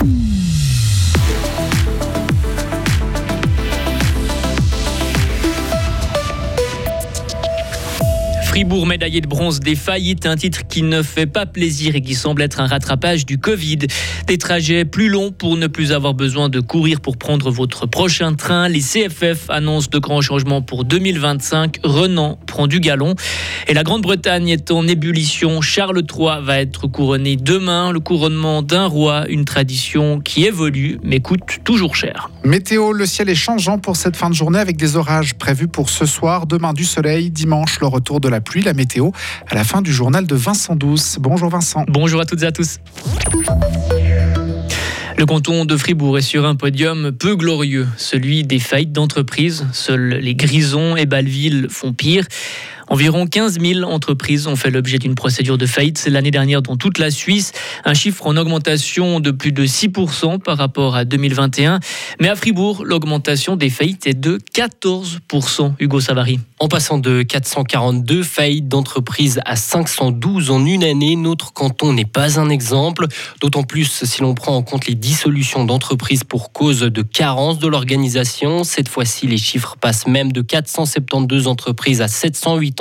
Mm. Fribourg médaillé de bronze des faillites, un titre qui ne fait pas plaisir et qui semble être un rattrapage du Covid. Des trajets plus longs pour ne plus avoir besoin de courir pour prendre votre prochain train. Les CFF annoncent de grands changements pour 2025. Renan prend du galon. Et la Grande-Bretagne est en ébullition. Charles III va être couronné demain. Le couronnement d'un roi, une tradition qui évolue mais coûte toujours cher. Météo, le ciel est changeant pour cette fin de journée avec des orages prévus pour ce soir. Demain du soleil, dimanche le retour de la pluie, la météo à la fin du journal de Vincent Douce. Bonjour Vincent. Bonjour à toutes et à tous. Le canton de Fribourg est sur un podium peu glorieux, celui des faillites d'entreprises. Seuls les Grisons et Balleville font pire. Environ 15 000 entreprises ont fait l'objet d'une procédure de faillite l'année dernière dans toute la Suisse, un chiffre en augmentation de plus de 6% par rapport à 2021. Mais à Fribourg, l'augmentation des faillites est de 14%, Hugo Savary. En passant de 442 faillites d'entreprises à 512 en une année, notre canton n'est pas un exemple, d'autant plus si l'on prend en compte les dissolutions d'entreprises pour cause de carence de l'organisation. Cette fois-ci, les chiffres passent même de 472 entreprises à 708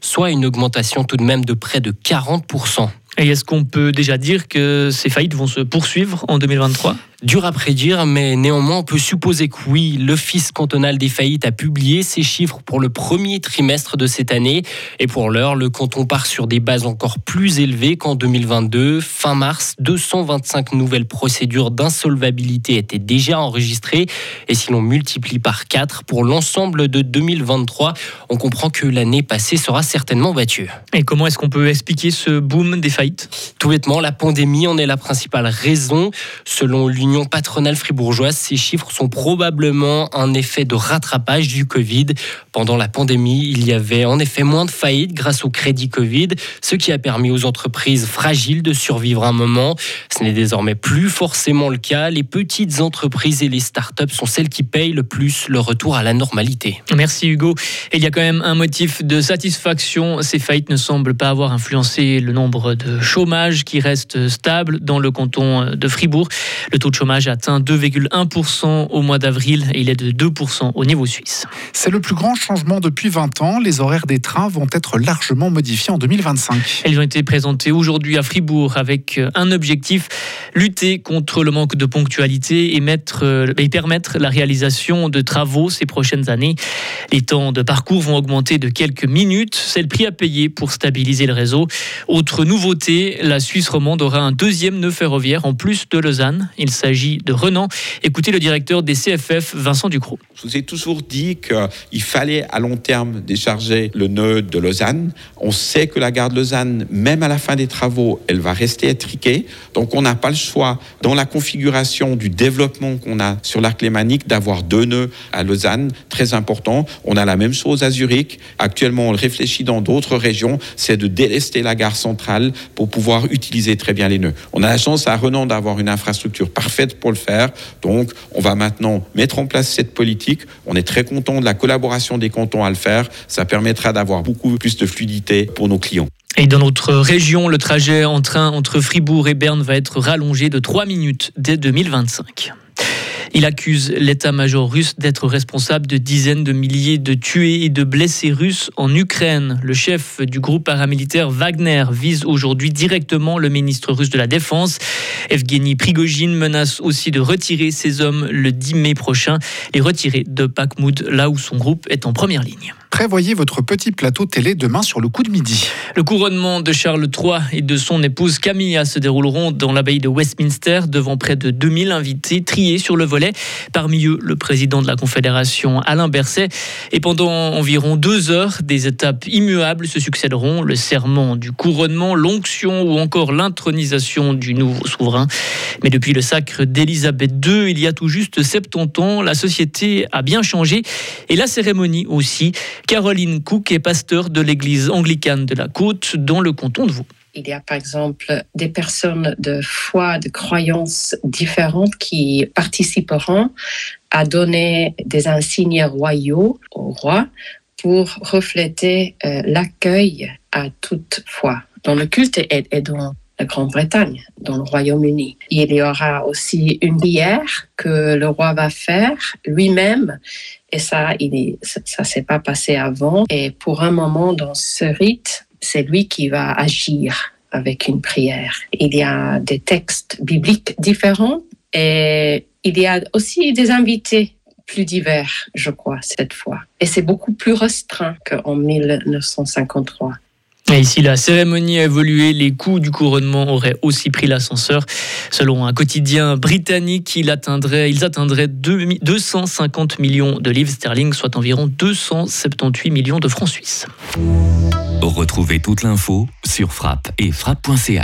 soit une augmentation tout de même de près de 40%. Et est-ce qu'on peut déjà dire que ces faillites vont se poursuivre en 2023 Dur à prédire, mais néanmoins on peut supposer que oui. L'Office cantonal des faillites a publié ses chiffres pour le premier trimestre de cette année. Et pour l'heure, le canton part sur des bases encore plus élevées qu'en 2022. Fin mars, 225 nouvelles procédures d'insolvabilité étaient déjà enregistrées. Et si l'on multiplie par 4 pour l'ensemble de 2023, on comprend que l'année passée sera certainement battue. Et comment est-ce qu'on peut expliquer ce boom des faillites Tout bêtement, la pandémie en est la principale raison. Selon l'Union patronale fribourgeoise, ces chiffres sont probablement un effet de rattrapage du Covid. Pendant la pandémie, il y avait en effet moins de faillites grâce au crédit Covid, ce qui a permis aux entreprises fragiles de survivre un moment. Ce n'est désormais plus forcément le cas. Les petites entreprises et les startups sont celles qui payent le plus le retour à la normalité. Merci Hugo. il y a quand même un motif de satisfaction. Ces faillites ne semblent pas avoir influencé le nombre de chômage qui reste stable dans le canton de Fribourg. Le taux de chômage atteint 2,1% au mois d'avril et il est de 2% au niveau suisse. C'est le plus grand changement depuis 20 ans. Les horaires des trains vont être largement modifiés en 2025. Elles ont été présentées aujourd'hui à Fribourg avec un objectif lutter contre le manque de ponctualité et, mettre, euh, et permettre la réalisation de travaux ces prochaines années. Les temps de parcours vont augmenter de quelques minutes. C'est le prix à payer pour stabiliser le réseau. Autre nouveauté, la Suisse romande aura un deuxième nœud ferroviaire en plus de Lausanne. Il s'agit de Renan. Écoutez le directeur des CFF, Vincent Ducrot. Je vous ai toujours dit qu'il fallait à long terme décharger le nœud de Lausanne. On sait que la gare de Lausanne, même à la fin des travaux, elle va rester étriquée. Donc on n'a pas le choix, dans la configuration du développement qu'on a sur l'arc lémanique, d'avoir deux nœuds à Lausanne, très important. On a la même chose à Zurich. Actuellement, on le réfléchit dans d'autres régions, c'est de délester la gare centrale pour pouvoir utiliser très bien les nœuds. On a la chance à Renan d'avoir une infrastructure parfaite pour le faire. Donc, on va maintenant mettre en place cette politique. On est très content de la collaboration des cantons à le faire. Ça permettra d'avoir beaucoup plus de fluidité pour nos clients. Et dans notre région, le trajet en train entre Fribourg et Berne va être rallongé de 3 minutes dès 2025. Il accuse l'état-major russe d'être responsable de dizaines de milliers de tués et de blessés russes en Ukraine. Le chef du groupe paramilitaire Wagner vise aujourd'hui directement le ministre russe de la Défense. Evgeny Prigogine menace aussi de retirer ses hommes le 10 mai prochain, les retirer de Bakhmut, là où son groupe est en première ligne. Prévoyez votre petit plateau télé demain sur le coup de midi. Le couronnement de Charles III et de son épouse Camilla se dérouleront dans l'abbaye de Westminster devant près de 2000 invités triés sur le volet. Parmi eux, le président de la Confédération Alain Berset. Et pendant environ deux heures, des étapes immuables se succéderont. Le serment du couronnement, l'onction ou encore l'intronisation du nouveau souverain. Mais depuis le sacre d'Élisabeth II, il y a tout juste 70 ans, la société a bien changé et la cérémonie aussi. Caroline Cook est pasteur de l'église anglicane de la Côte dans le canton de Vaud. Il y a par exemple des personnes de foi, de croyances différentes qui participeront à donner des insignes royaux au roi pour refléter euh, l'accueil à toute foi dans le culte et, dans la Grande-Bretagne, dans le Royaume-Uni. Il y aura aussi une prière que le roi va faire lui-même. Et ça, il ça s'est pas passé avant. Et pour un moment dans ce rite, c'est lui qui va agir avec une prière. Il y a des textes bibliques différents et il y a aussi des invités plus divers, je crois, cette fois. Et c'est beaucoup plus restreint qu'en 1953. Et ici, la cérémonie a évolué, les coûts du couronnement auraient aussi pris l'ascenseur. Selon un quotidien britannique, ils atteindraient, ils atteindraient 250 millions de livres sterling, soit environ 278 millions de francs suisses. Retrouvez toute l'info sur frappe et frappe.ch.